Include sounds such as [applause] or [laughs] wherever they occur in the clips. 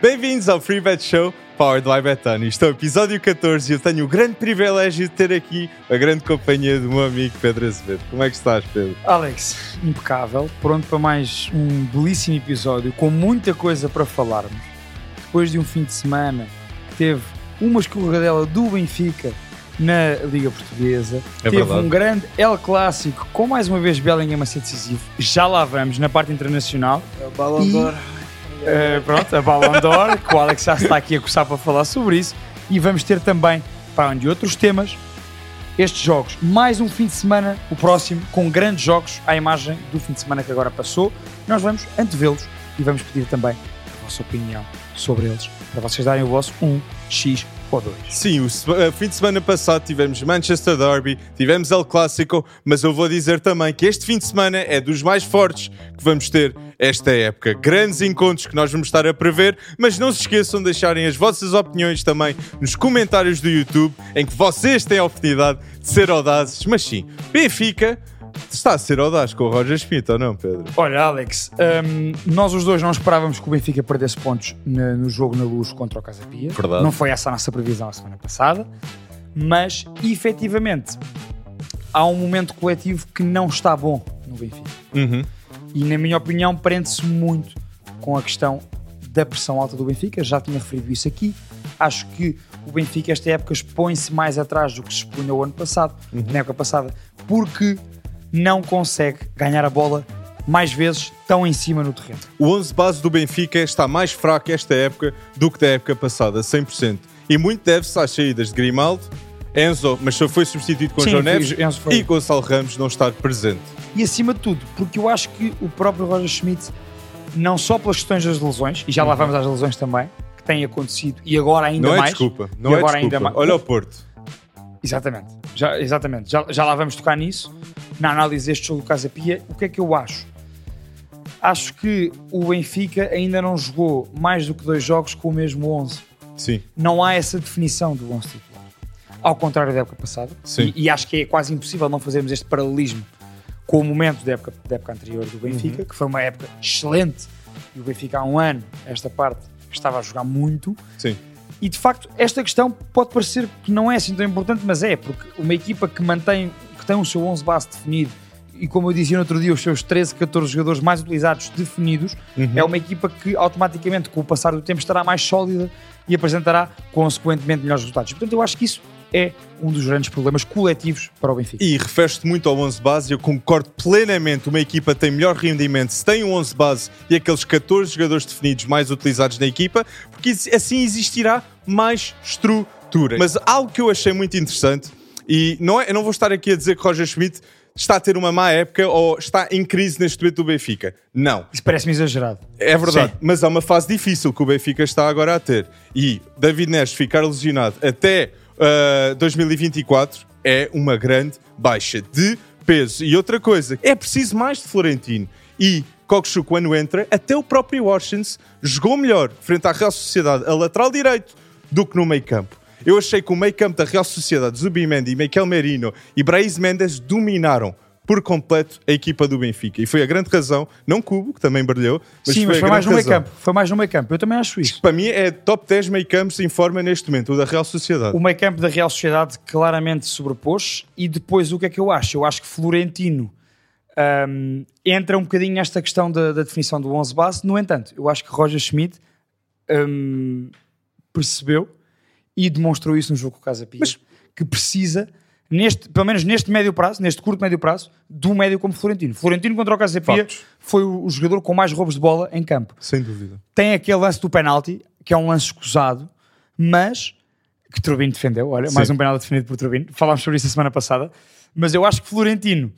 Bem-vindos ao Free Bet Show Powered by Betano. Isto é o episódio 14 e eu tenho o grande privilégio de ter aqui a grande companhia do meu amigo Pedro Azevedo. Como é que estás, Pedro? Alex, impecável, pronto para mais um belíssimo episódio com muita coisa para falarmos. Depois de um fim de semana que teve uma escorregadela do Benfica na Liga Portuguesa, É teve verdade. um grande El Clássico com mais uma vez Bellingham a ser decisivo. Já lá vamos na parte internacional. Ballon E- Uh, pronto, a Ballon d'Or, que o Alex já está aqui a coçar para falar sobre isso. E vamos ter também, para além de outros temas, estes jogos. Mais um fim de semana, o próximo, com grandes jogos à imagem do fim de semana que agora passou. Nós vamos antevê-los e vamos pedir também a vossa opinião sobre eles, para vocês darem o vosso 1, X ou 2. Sim, o uh, fim de semana passado tivemos Manchester Derby, tivemos El Clássico, mas eu vou dizer também que este fim de semana é dos mais fortes que vamos ter esta época. Grandes encontros que nós vamos estar a prever, mas não se esqueçam de deixarem as vossas opiniões também nos comentários do YouTube, em que vocês têm a oportunidade de ser audazes. Mas sim, Benfica está a ser audaz com o Roger Schmidt, ou não, Pedro? Olha, Alex, hum, nós os dois não esperávamos que o Benfica perdesse pontos na- no jogo na luz contra o Casa Pia. Verdade. Não foi essa a nossa previsão a semana passada, mas efetivamente há um momento coletivo que não está bom no Benfica. Uhum. E, na minha opinião, prende-se muito com a questão da pressão alta do Benfica. Já tinha referido isso aqui. Acho que o Benfica, esta época, expõe-se mais atrás do que se expunha o ano passado, na época passada, porque não consegue ganhar a bola mais vezes tão em cima no terreno. O 11 base do Benfica está mais fraco esta época do que da época passada, 100%. E muito deve-se às saídas de Grimaldo, Enzo, mas só foi substituído com Sim, João Neves e Gonçalo Ramos não estar presente. E acima de tudo, porque eu acho que o próprio Roger Schmidt, não só pelas questões das lesões, e já lá vamos às lesões também, que têm acontecido, e agora ainda não é mais. desculpa, E não é agora desculpa. ainda mais. Olha o Porto. Exatamente, já, exatamente. Já, já lá vamos tocar nisso. Na análise deste jogo do Casa Pia, o que é que eu acho? Acho que o Benfica ainda não jogou mais do que dois jogos com o mesmo 11. Sim, Não há essa definição do 11 titular. Ao contrário da época passada. Sim. E, e acho que é quase impossível não fazermos este paralelismo com o momento da época, da época anterior do Benfica, que foi uma época excelente. E o Benfica há um ano, esta parte, estava a jogar muito. sim. E de facto, esta questão pode parecer que não é assim tão importante, mas é, porque uma equipa que mantém, que tem o seu 11 base definido e, como eu dizia no outro dia, os seus 13, 14 jogadores mais utilizados definidos, é uma equipa que automaticamente, com o passar do tempo, estará mais sólida e apresentará, consequentemente, melhores resultados. Portanto, eu acho que isso é um dos grandes problemas coletivos para o Benfica. E refere-te muito ao 11 base, eu concordo plenamente. Uma equipa tem melhor rendimento se tem um 11 base e aqueles 14 jogadores definidos mais utilizados na equipa, porque assim existirá mais estrutura. Mas algo que eu achei muito interessante, e não é, eu não vou estar aqui a dizer que Roger Schmidt está a ter uma má época ou está em crise neste momento do Benfica. Não. Isso parece-me exagerado. É verdade, Sim. mas é uma fase difícil que o Benfica está agora a ter. E David Neres ficar lesionado até ah, 2024 é uma grande baixa de peso. E outra coisa, é preciso mais de Florentino. E Kokshu, quando entra, até o próprio Washington jogou melhor frente à Real Sociedade a lateral direito do que no meio campo. Eu achei que o meio campo da Real Sociedade, Zubimendi, Miquel Merino e Braiz Mendes dominaram por completo a equipa do Benfica. E foi a grande razão, não Cubo, que também brilhou, mas Sim, foi mas foi mais no meio campo. Foi mais no meio campo. Eu também acho isso. Para mim é top 10 meio campos em forma neste momento, o da Real Sociedade. O meio campo da Real Sociedade claramente sobrepôs e depois o que é que eu acho? Eu acho que Florentino hum, entra um bocadinho nesta questão da, da definição do 11 base. No entanto, eu acho que Roger Schmidt hum, percebeu e demonstrou isso no jogo com o Casa Pia, que precisa, neste, pelo menos neste médio prazo, neste curto médio prazo, um médio como Florentino. Florentino contra o Casa Pia Factos. foi o, o jogador com mais roubos de bola em campo Sem dúvida. tem aquele lance do penalti, que é um lance escusado, mas que Turbino defendeu. Olha, Sim. mais um penalti defendido por Turbino. Falámos sobre isso a semana passada. Mas eu acho que Florentino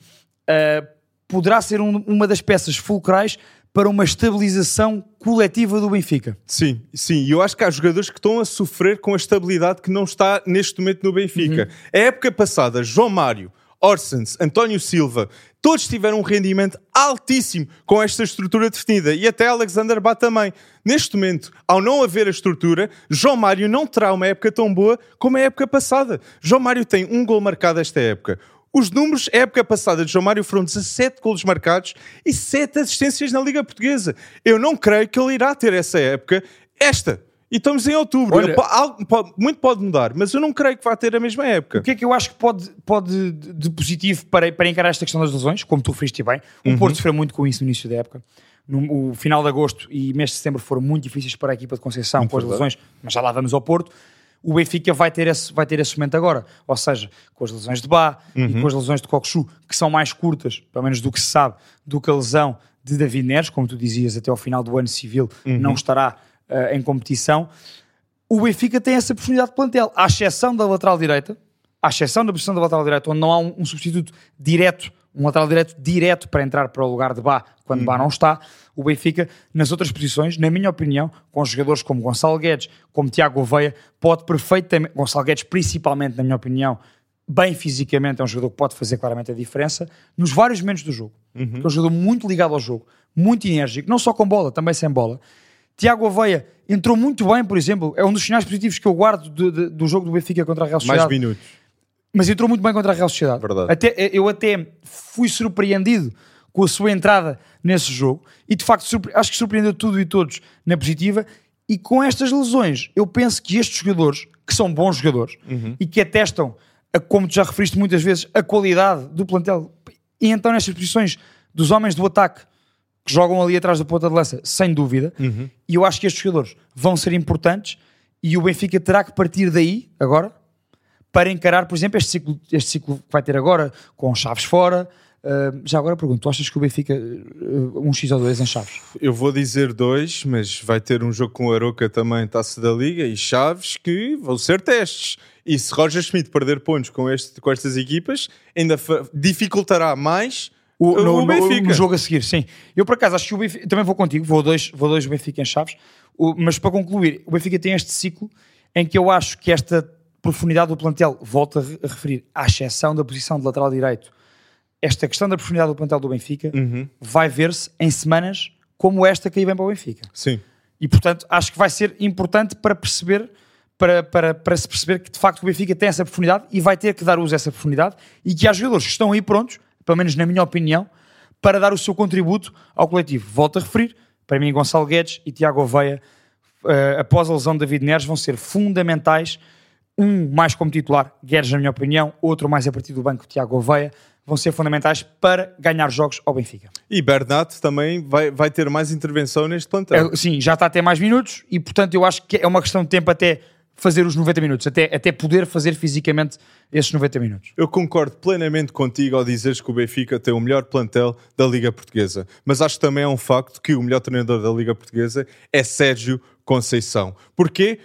ah, poderá ser um- uma das peças fulcrais para uma estabilização coletiva do Benfica. Sim, sim. E eu acho que há jogadores que estão a sofrer com a estabilidade que não está neste momento no Benfica. A época passada, João Mário, Orsens, António Silva, todos tiveram um rendimento altíssimo com esta estrutura definida. E até Alexander Bá também. Neste momento, ao não haver a estrutura, João Mário não terá uma época tão boa como a época passada. João Mário tem um gol marcado esta época. Os números, época passada de João Mário foram 17 golos marcados e 7 assistências na Liga Portuguesa. Eu não creio que ele irá ter essa época esta. E estamos em outubro. Olha- algo pode- muito pode mudar, mas eu não creio que vá ter a mesma época. O que é que eu acho que pode, pode de positivo para, para encarar esta questão das lesões, como tu referiste bem? O Uhum. Porto sofreu muito com isso no início da época. No o final de agosto e mês de setembro foram muito difíceis para a equipa de Conceição Muito com as lesões, mas já lá vamos ao Porto. O Benfica vai ter, esse, vai ter esse momento agora. Ou seja, com as lesões de Bá Uhum. e com as lesões de Coxu, que são mais curtas, pelo menos do que se sabe, do que a lesão de David Neres, como tu dizias, até ao final do ano civil Uhum. não estará eh, em competição o Benfica tem essa oportunidade de plantel, à exceção da lateral direita, à exceção da posição da lateral direita, onde não há um, um substituto direto, um lateral direito direto para entrar para o lugar de Bá, quando Bá não está, o Benfica, nas outras posições, na minha opinião, com jogadores como Gonçalo Guedes, como Tiago Gouveia, pode perfeitamente, Gonçalo Guedes principalmente, na minha opinião, bem fisicamente, é um jogador que pode fazer claramente a diferença nos vários momentos do jogo. É um jogador muito ligado ao jogo, muito enérgico, não só com bola, também sem bola. Tiago Aveia entrou muito bem, por exemplo, é um dos sinais positivos que eu guardo do, do- do jogo do Benfica contra a Real Mais Sociedade. minutos. Mas entrou muito bem contra a Real Sociedade. Verdade. Até, eu até fui surpreendido com a sua entrada nesse jogo e de facto acho que surpreendeu tudo e todos na positiva. E com estas lesões, eu penso que estes jogadores, que são bons jogadores Uhum. e que atestam, a, como tu já referiste muitas vezes, a qualidade do plantel, e então nestas posições dos homens do ataque que jogam ali atrás da ponta de lança, sem dúvida, Uhum. e eu acho que estes jogadores vão ser importantes e o Benfica terá que partir daí, agora, para encarar, por exemplo, este ciclo, este ciclo que vai ter agora, com Chaves fora. Uh, já agora pergunto, tu achas que o Benfica, uh, um X ou dois em Chaves? Eu vou dizer dois, mas vai ter um jogo com o Aroca também, Taça da Liga, e Chaves, que vão ser testes. E se Roger Schmidt perder pontos com, este, com estas equipas, ainda dificultará mais o, O, no, o Benfica. no jogo a seguir, sim. Eu, por acaso, acho que o Benfica, também vou contigo, vou dois, vou dois Benfica em Chaves, O- mas para concluir, o Benfica tem este ciclo em que eu acho que esta profundidade do plantel, volto a, re- a referir, à exceção da posição de lateral direito, esta questão da profundidade do plantel do Benfica Uhum. vai ver-se em semanas como esta que aí vem para o Benfica. Sim. E portanto acho que vai ser importante para perceber, para, para, para se perceber que de facto o Benfica tem essa profundidade e vai ter que dar uso a essa profundidade e que há jogadores que estão aí prontos, pelo menos na minha opinião, para dar o seu contributo ao coletivo. Volto a referir, para mim Gonçalo Guedes e Tiago Oveia, eh, após a lesão de David Neres, vão ser fundamentais. Um mais como titular, Guedes na minha opinião, outro mais a partir do banco, Tiago Oveia, vão ser fundamentais para ganhar jogos ao Benfica. E Bernat também vai, vai ter mais intervenção neste plantel. É, sim, já está a ter mais minutos e, portanto, eu acho que é uma questão de tempo até fazer os 90 minutos, até, até poder fazer fisicamente esses 90 minutos. Eu concordo plenamente contigo ao dizeres que o Benfica tem o melhor plantel da Liga Portuguesa. Mas acho que também é um facto que o melhor treinador da Liga Portuguesa é Sérgio Conceição. Porquê?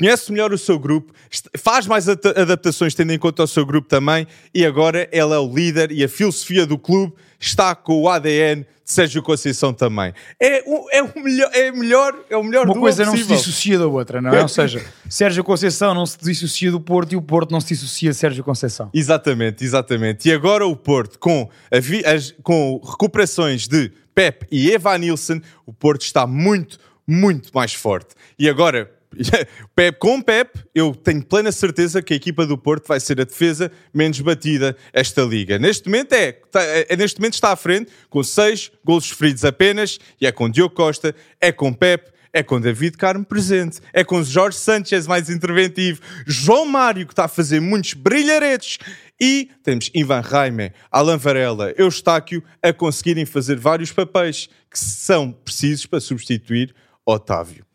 Conhece melhor o seu grupo, faz mais adaptações tendo em conta o seu grupo também, e agora ele é o líder e a filosofia do clube está com o ADN de Sérgio Conceição também. É o, é o melhor, é melhor, é o melhor Uma coisa não se dissocia da outra, não é? Ou seja, [laughs] Sérgio Conceição não se dissocia do Porto e o Porto não se dissocia de Sérgio Conceição. Exatamente, exatamente. E agora o Porto, com, a as- com recuperações de Pep e Eva Nilsson, o Porto está muito, muito mais forte. E agora, [laughs] Pep, com Pep, eu tenho plena certeza que a equipa do Porto vai ser a defesa menos batida esta liga. Neste momento é, tá- é- neste momento está à frente com seis golos sofridos apenas e é com Diogo Costa, é com Pep, é com David Carmo presente, é com Jorge Sanchez mais interventivo, João Mário que está a fazer muitos brilharetes e temos Ivan Raime, Alan Varela, Eustáquio a conseguirem fazer vários papéis que são precisos para substituir Otávio.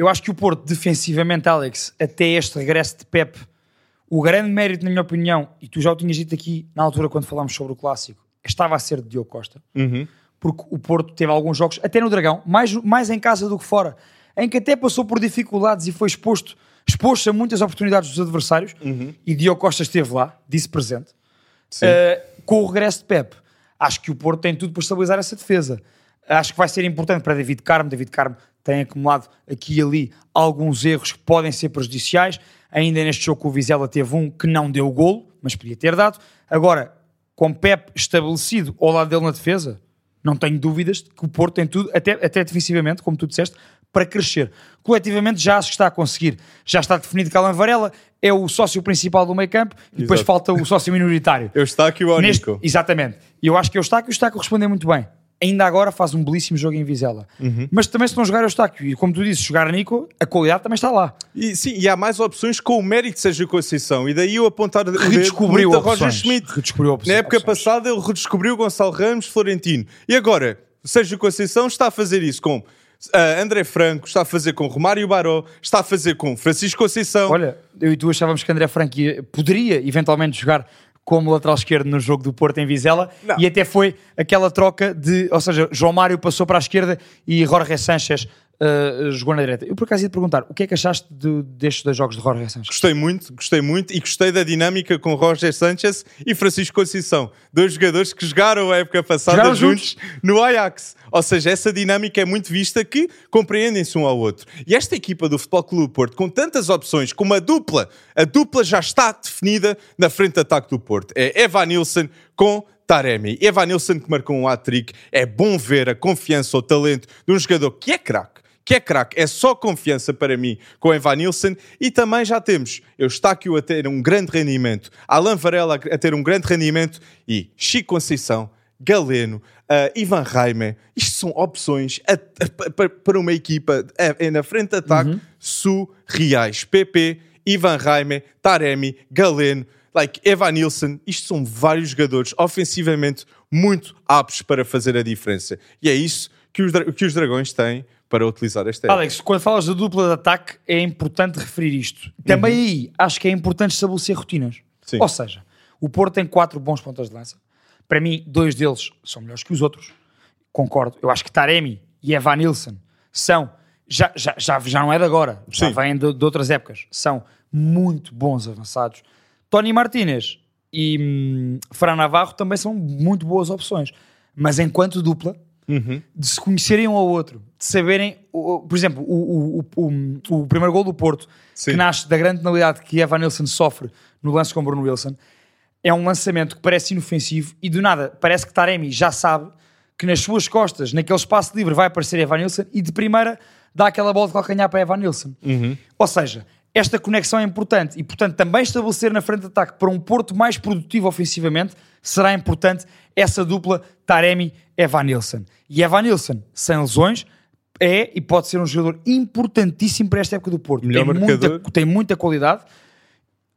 Eu acho que o Porto, defensivamente, Alex, até este regresso de Pep, o grande mérito, na minha opinião, e tu já o tinhas dito aqui na altura quando falámos sobre o clássico, estava a ser de Diogo Costa. Porque o Porto teve alguns jogos, até no Dragão, mais, mais em casa do que fora, em que até passou por dificuldades e foi exposto, exposto a muitas oportunidades dos adversários. E Diogo Costa esteve lá, disse presente. Uh, com o regresso de Pep, acho que o Porto tem tudo para estabilizar essa defesa. Acho que vai ser importante para David Carmo. David Carmo tem acumulado aqui e ali alguns erros que podem ser prejudiciais. Ainda neste jogo com o Vizela teve um que não deu golo, mas podia ter dado. Agora, com Pep estabelecido ao lado dele na defesa, não tenho dúvidas de que o Porto tem tudo, até, até defensivamente, como tu disseste, para crescer. Coletivamente já acho que está a conseguir. Já está definido que Alan Varela é o sócio principal do meio campo e depois Exato. falta o sócio minoritário. [laughs] Eustáquio ou Neste- Nico? exatamente. E eu acho que o Eustáquio está a corresponder muito bem. Ainda agora faz um belíssimo jogo em Vizela. Uhum. Mas também se não jogar Eustáquio, e como tu disse, jogar Nico, a qualidade também está lá. E, sim, e há mais opções com o mérito de Sérgio Conceição. E daí eu apontar o dedo Redescobriu a Roger. Schmidt. Redescobriu opções. Na época opções. passada ele redescobriu Gonçalo Ramos, Florentino. E agora, Sérgio Conceição está a fazer isso com ah, André Franco, está a fazer com Romário Baró, está a fazer com Francisco Conceição. Olha, eu e tu achávamos que André Franco ia- poderia eventualmente jogar como lateral esquerdo no jogo do Porto em Vizela Não. e até foi aquela troca de, ou seja, João Mário passou para a esquerda e Jorge Sanchez uh, jogou na direita. Eu por acaso ia te perguntar, o que é que achaste de- destes dois jogos de Jorge Sanchez? Gostei muito, gostei muito e gostei da dinâmica com Roger Sanchez e Francisco Conceição. Dois jogadores que jogaram a época passada Jogaram juntos no Ajax. Ou seja, essa dinâmica é muito vista que compreendem-se um ao outro. E esta equipa do Futebol Clube do Porto, com tantas opções, com uma dupla, a dupla já está definida na frente de ataque do Porto. É Evan Nilsson com Taremi. Evan Nilsson que marcou um hat-trick. É bom ver a confiança, o talento de um jogador que é craque que é craque, é só confiança para mim com Evan Nilsson e também já temos Eustáquio a ter um grande rendimento, Alan Varela a ter um grande rendimento e Chico Conceição, Galeno, uh, Ivan Raime, isto são opções a- a- pa- para uma equipa é, é na frente de ataque surreais. PP, Ivan Raime, Taremi, Galeno, like Evan Nilsson, isto são vários jogadores ofensivamente muito aptos para fazer a diferença. E é isso que os, que os dragões têm para utilizar esta época. Alex, quando falas da dupla de ataque, é importante referir isto. Também aí, acho que é importante estabelecer rotinas. Sim. Ou seja, o Porto tem quatro bons pontas de lança. Para mim, dois deles são melhores que os outros. Concordo. Eu acho que Taremi e Evan Nilsson são, já, já, já, já não é de agora, já Sim. vêm de, de outras épocas, são muito bons avançados. Tony Martinez e hum, Fran Navarro também são muito boas opções. Mas enquanto dupla, de se conhecerem um ao outro, de saberem, por exemplo, o, o, o, o primeiro gol do Porto, Sim. que nasce da grande penalidade que Evan Nilsson sofre no lance com Bruno Wilson, é um lançamento que parece inofensivo e do nada parece que Taremi já sabe que nas suas costas, naquele espaço livre, vai aparecer Evan Nilsson e de primeira dá aquela bola de calcanhar para Evan Nilsson. Ou seja, esta conexão é importante e, portanto, também estabelecer na frente de ataque para um Porto mais produtivo ofensivamente será importante essa dupla Taremi-Evan Nilsson. E Evan Nilsson, sem lesões, é e pode ser um jogador importantíssimo para esta época do Porto. Melhor tem, marcador. muita, tem muita qualidade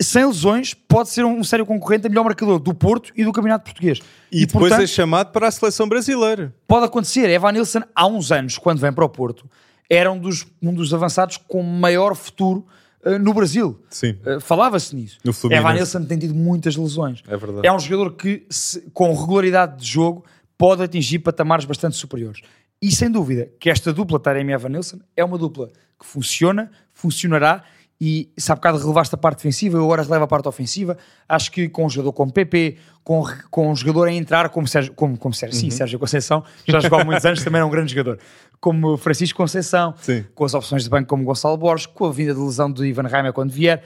sem lesões, pode ser um, sério concorrente a melhor marcador do Porto e do Campeonato Português. E, depois portanto, é chamado para a seleção brasileira. pode acontecer. Evan Nilsson, há uns anos, quando vem para o Porto, era um dos, um dos avançados com maior futuro eh, no Brasil. Sim. Eh, Falava-se nisso. No Fluminense. Evan Nilsson tem tido muitas lesões. É verdade. É um jogador que, se- com regularidade de jogo, pode atingir patamares bastante superiores. E sem dúvida que esta dupla Taremi Evan Nilsson é uma dupla que funciona, funcionará e se há bocado relevaste a parte defensiva, eu agora relevo a parte ofensiva. Acho que com um jogador como PP, com, com um jogador a entrar como Sérgio, como, como Sérgio, Uhum. sim, Sérgio Conceição, já jogou há muitos anos, também era um grande jogador. Como Francisco Conceição, Sim. com as opções de banco como Gonçalo Borges, com a vinda de lesão de Ivan Reimer quando vier,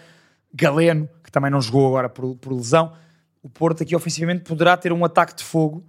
Galeno, que também não jogou agora por, por lesão. O Porto aqui ofensivamente poderá ter um ataque de fogo,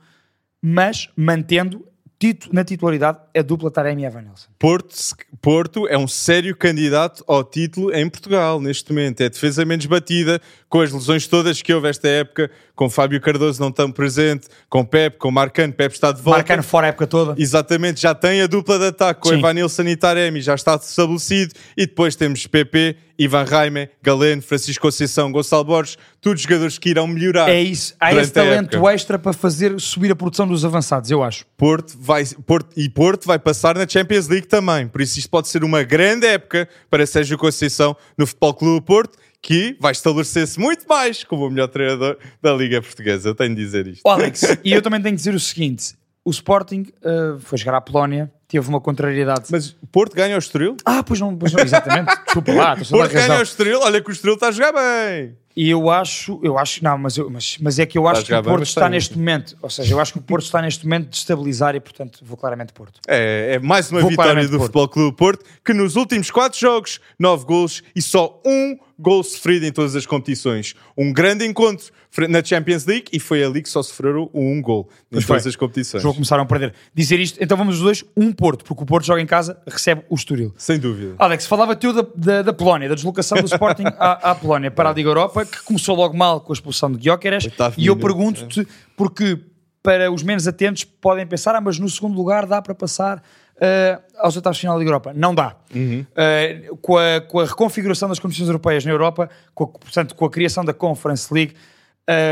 mas mantendo titu- na titularidade a dupla Taremi e Evan Nilsson. Porto, Porto é um sério candidato ao título em Portugal neste momento. É defesa menos batida, com as lesões todas que houve esta época, com Fábio Cardoso não tão presente, com Pepe, com Marcano. Pepe está de volta. Marcando fora a época toda. Exatamente, já tem a dupla de ataque com Sim. Nilsson e Taremi, já está estabelecido. E depois temos PP, Ivan Raime, Galeno, Francisco Conceição, Gonçalo Borges, todos jogadores que irão melhorar. É isso. Há esse talento extra para fazer subir a produção dos avançados, eu acho. Porto vai, Porto, e Porto vai passar na Champions League também. Por isso isto pode ser uma grande época para Sérgio Conceição no Futebol Clube do Porto, que vai estabelecer-se muito mais como o melhor treinador da Liga Portuguesa. Eu tenho de dizer isto. Ó, Alex, e eu também tenho que dizer o seguinte: o Sporting uh, foi jogar à Polónia, teve uma contrariedade. Mas o Porto ganha o Estoril? Ah, pois não, pois não exatamente. Desculpa lá, estou a Porto ganha o razão. Estoril, olha que o Estoril está a jogar bem. E eu acho, eu acho, não, mas, eu- mas, mas é que eu acho que o Porto está neste momento, ou seja, eu acho que o Porto está neste momento de estabilizar e, portanto, vou claramente Porto. É, é mais uma Vou vitória do Porto. Futebol Clube Porto, que nos últimos quatro jogos, nove gols e só um gol sofrido em todas as competições. Um grande encontro na Champions League e foi ali que só sofreram um gol em Pois todas foi. as competições. Jogo começaram a perder. Dizer isto, então vamos os dois, um Porto, porque o Porto joga em casa, recebe o Estoril. Sem dúvida. Alex, falava teu da, da, da Polónia, da deslocação do [laughs] Sporting à, à Polónia para a Liga Europa, que começou logo mal com a expulsão de Gyökeres, e eu pergunto-te, porque para os menos atentos, podem pensar, ah, mas no segundo lugar dá para passar uh, aos oitavos de final da Liga Europa. Não dá. Uhum. Uh, com, a, com a reconfiguração das competições europeias na Europa, com a, portanto, com a criação da Conference League,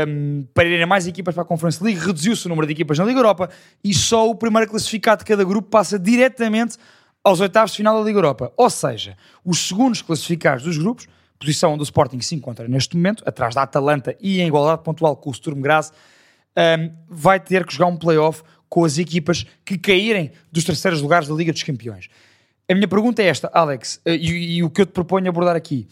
um, para irem mais equipas para a Conference League, reduziu-se o número de equipas na Liga Europa e só o primeiro classificado de cada grupo passa diretamente aos oitavos de final da Liga Europa. Ou seja, os segundos classificados dos grupos, posição onde o Sporting se encontra neste momento, atrás da Atalanta e em igualdade pontual com o Sturm Graz, um, vai ter que jogar um playoff com as equipas que caírem dos terceiros lugares da Liga dos Campeões. A minha pergunta é esta, Alex, uh, e, e, o que eu te proponho abordar aqui,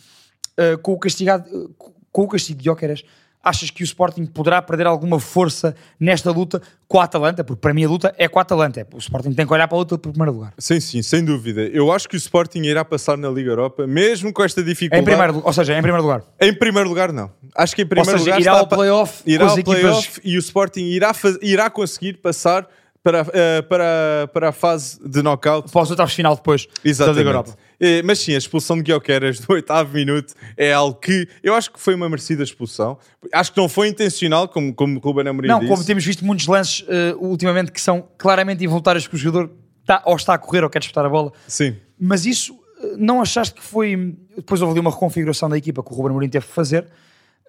uh, com, o castigado, uh, com o castigo de Jóqueras, achas que o Sporting poderá perder alguma força nesta luta com a Atalanta? Porque para mim a luta é com a Atalanta. O Sporting tem que olhar para a luta do primeiro lugar. Sim, sim, sem dúvida. Eu acho que o Sporting irá passar na Liga Europa, mesmo com esta dificuldade. Em primeiro, ou seja, em primeiro lugar. Em primeiro lugar, não. Acho que em primeiro ou seja, lugar irá ao playoff, irá ao playoff e o Sporting irá, irá conseguir passar para, uh, para, para a fase de knockout. Para os oitavos de final depois Exatamente. da Liga Europa. É, mas sim, a expulsão de Guilherme do oitavo minuto é algo que eu acho que foi uma merecida expulsão. Acho que não foi intencional, como, como Ruben Amorim Não, disse. como temos visto muitos lances uh, ultimamente que são claramente involuntários que o jogador está, ou está a correr ou quer disputar a bola. Sim. Mas isso, não achaste que foi... Depois houve ali uma reconfiguração da equipa que o Ruben Amorim teve que fazer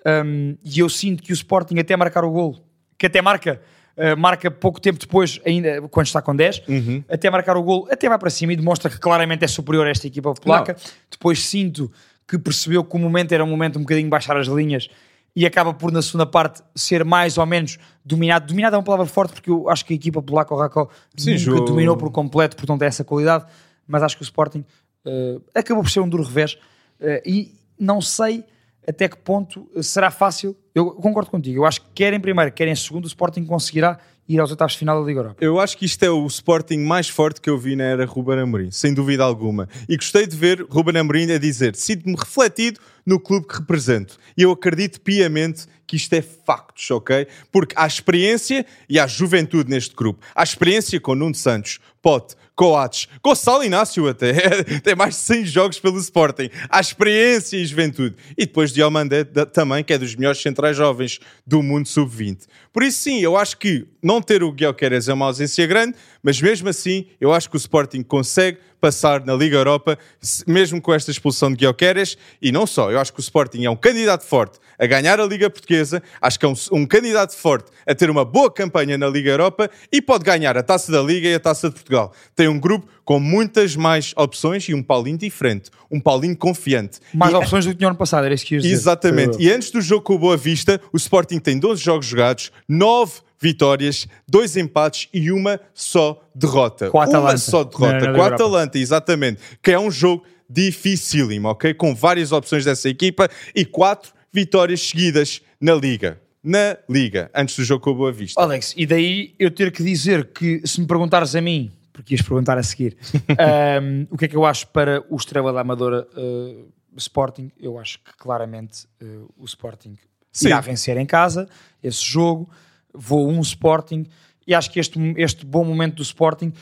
um, e eu sinto que o Sporting até marcar o golo, que até marca Uh, marca pouco tempo depois, ainda quando está com 10, uhum. até marcar o gol, até vai para cima e demonstra que claramente é superior a esta equipa polaca. Não. Depois sinto que percebeu que o momento era um momento um bocadinho baixar as linhas e acaba por, na segunda parte, ser mais ou menos dominado. Dominado é uma palavra forte porque eu acho que a equipa polaca, o Rakó, nunca jogo. dominou por completo, portanto é essa qualidade, mas acho que o Sporting uh, acabou por ser um duro revés uh, e não sei até que ponto será fácil. Eu concordo contigo. Eu acho que quer em primeiro, quer em segundo, o Sporting conseguirá ir aos oitavos de final da Liga Europa. Eu acho que isto é o Sporting mais forte que eu vi na era Ruben Amorim, sem dúvida alguma. E gostei de ver Ruben Amorim a dizer: sinto-me refletido no clube que represento. E eu acredito piamente que isto é factos, ok? Porque há experiência e há juventude neste grupo. Há experiência com Nuno Santos, Pote, Coates, Gonçalo Inácio até, [laughs] tem mais de 100 jogos pelo Sporting. Há experiência e juventude. E depois Diomandé também, que é dos melhores centrais jovens do mundo sub-20. Por isso sim, eu acho que não ter o Guilherme é uma ausência grande, mas mesmo assim eu acho que o Sporting consegue passar na Liga Europa, mesmo com esta expulsão de Guilherme e não só, eu acho que o Sporting é um candidato forte a ganhar a Liga Portuguesa, acho que é um, um, candidato forte a ter uma boa campanha na Liga Europa e pode ganhar a Taça da Liga e a Taça de Portugal. Tem um grupo com muitas mais opções e um Paulinho diferente, um Paulinho confiante. Mais e, opções do que tinha ano passado, era isso que ias dizer. Exatamente. E antes do jogo com o Boa Vista, o Sporting tem 12 jogos jogados, 9 vitórias, dois empates e uma só derrota. Com a Atalanta. Uma só derrota. com a Atalanta, exatamente. Que é um jogo dificílimo, ok? Com várias opções dessa equipa e quatro vitórias seguidas na Liga. Na Liga, antes do jogo com a Boa Vista. Alex, e daí eu ter que dizer que se me perguntares a mim, porque ias perguntar a seguir, [laughs] um, o que é que eu acho para o Estrela da Amadora uh, Sporting, eu acho que claramente uh, o Sporting Sim. irá vencer em casa esse jogo, vou um Sporting e acho que este, este bom momento do Sporting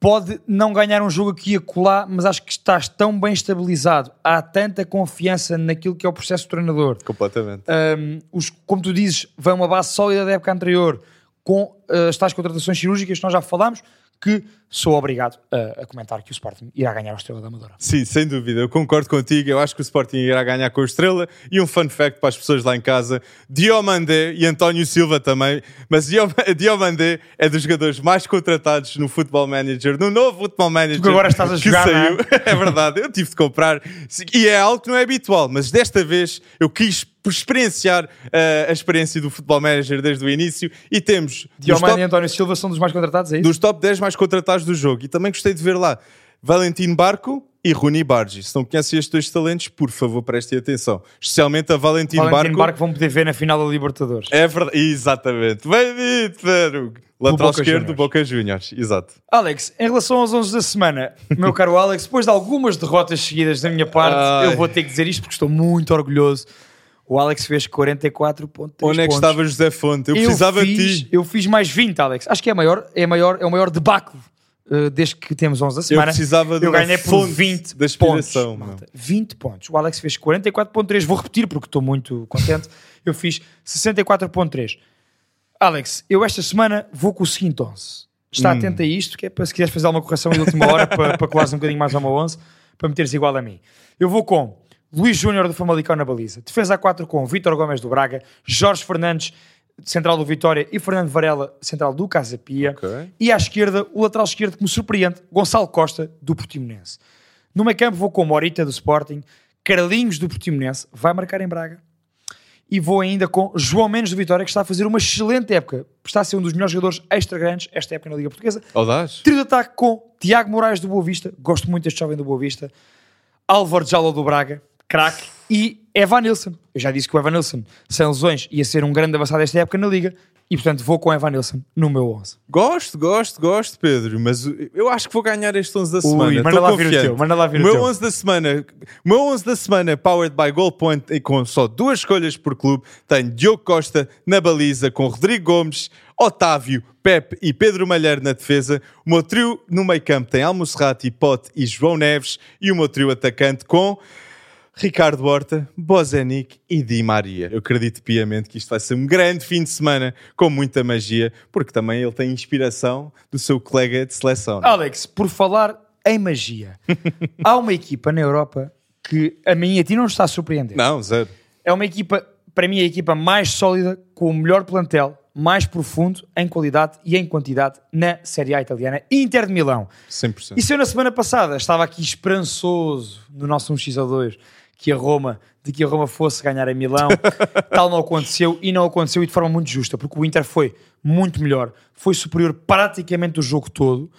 pode não ganhar um jogo aqui e acolá, mas acho que estás tão bem estabilizado, há tanta confiança naquilo que é o processo do treinador. Completamente. Um, os, como tu dizes, vem uma base sólida da época anterior, com uh, as tais contratações cirúrgicas que nós já falámos, que sou obrigado a, a, comentar que o Sporting irá ganhar a Estrela da Amadora. Sim, sem dúvida, eu concordo contigo. Eu acho que o Sporting irá ganhar com a Estrela. E um fun fact para as pessoas lá em casa: Diomandé e António Silva também. Mas [laughs] Diomandé é dos jogadores mais contratados no Football Manager, no novo Football Manager. Tu agora estás a jogar, que saiu. É? [laughs] é verdade, eu tive de comprar. E é algo que não é habitual, mas desta vez eu quis experienciar uh, a experiência do Futebol Manager desde o início e temos... Diomande top, e António Silva são dos mais contratados, é isso? Dos top 10 mais contratados do jogo. E também gostei de ver lá Valentim Barco e Runi Bargi. Se não conhecem estes dois talentos, por favor, prestem atenção. Especialmente a Valentim, Valentim Barco. Barco vão poder ver na final da Libertadores. É verdade, exatamente. Bem dito. Lateral esquerdo do Boca Juniors, exato. Alex, em relação aos 11 da semana, meu caro Alex, depois de algumas derrotas seguidas da minha parte, Ai. eu vou ter que dizer isto porque estou muito orgulhoso. O Alex fez 44 pontos. Onde é que estava José Fonte? Eu, eu precisava fiz, de ti. Eu fiz mais 20, Alex. Acho que é, maior, é, maior, é o maior debacle uh, desde que temos 11 da semana. Eu precisava de eu ganhei por 20 da pontos. 20 pontos. O Alex fez 44.3. Vou repetir porque estou muito contente. eu fiz 64.3. Alex, eu esta semana vou com o seguinte 11. Está atento a isto, que é para se quiseres fazer alguma correção de última hora, [laughs] para, para colares um bocadinho mais ao meu 11, para meteres igual a mim. Eu vou com Luís Júnior do Famalicão na baliza. Defesa a 4 com Vítor Gomes do Braga, Jorge Fernandes, central do Vitória, e Fernando Varela, central do Casa Pia. Ok. E à esquerda, o lateral esquerdo que me surpreende, Gonçalo Costa, do Portimonense. No meio campo vou com Morita, do Sporting, Carlinhos, do Portimonense, vai marcar em Braga. E vou ainda com João Mendes, do Vitória, que está a fazer uma excelente época. Está a ser um dos melhores jogadores extra grandes esta época na Liga Portuguesa. Audaz? Trio de ataque com Tiago Moraes, do Boa Vista. Gosto muito deste jovem do Boa Vista. Álvaro Jalo, do Braga. Craque. E Evan Nilsson. Eu já disse que o Evan Nilsson, sem lesões, ia ser um grande avançado desta época na Liga. E, portanto, vou com Evan Nilsson no meu 11. Gosto, gosto, gosto, Pedro, mas eu acho que vou ganhar este 11 da Ui, semana. manda Estou lá vir o teu, manda lá vir o o meu teu. 11 da semana, o meu 11 da semana, powered by Goal Point, e com só duas escolhas por clube, tem Diogo Costa na baliza, com Rodrigo Gomes, Otávio, Pepe e Pedro Malheiro na defesa. O meu trio no meio campo tem Almocerrati, Pote e João Neves. E o meu trio atacante com Ricardo Horta, Bozenic e Di Maria. Eu acredito piamente que isto vai ser um grande fim de semana com muita magia, porque também ele tem inspiração do seu colega de seleção. Alex, por falar em magia, [laughs] há uma equipa na Europa que a mim e a ti não nos está a surpreender. Não, zero. É uma equipa, para mim, a equipa mais sólida, com o melhor plantel, mais profundo em qualidade e em quantidade na Série A italiana, Inter de Milão. 100%. E se eu na semana passada estava aqui esperançoso no nosso 1x2 que a Roma, de que a Roma fosse ganhar a Milão, [laughs] tal não aconteceu e não aconteceu e de forma muito justa, porque o Inter foi muito melhor, foi superior praticamente o jogo todo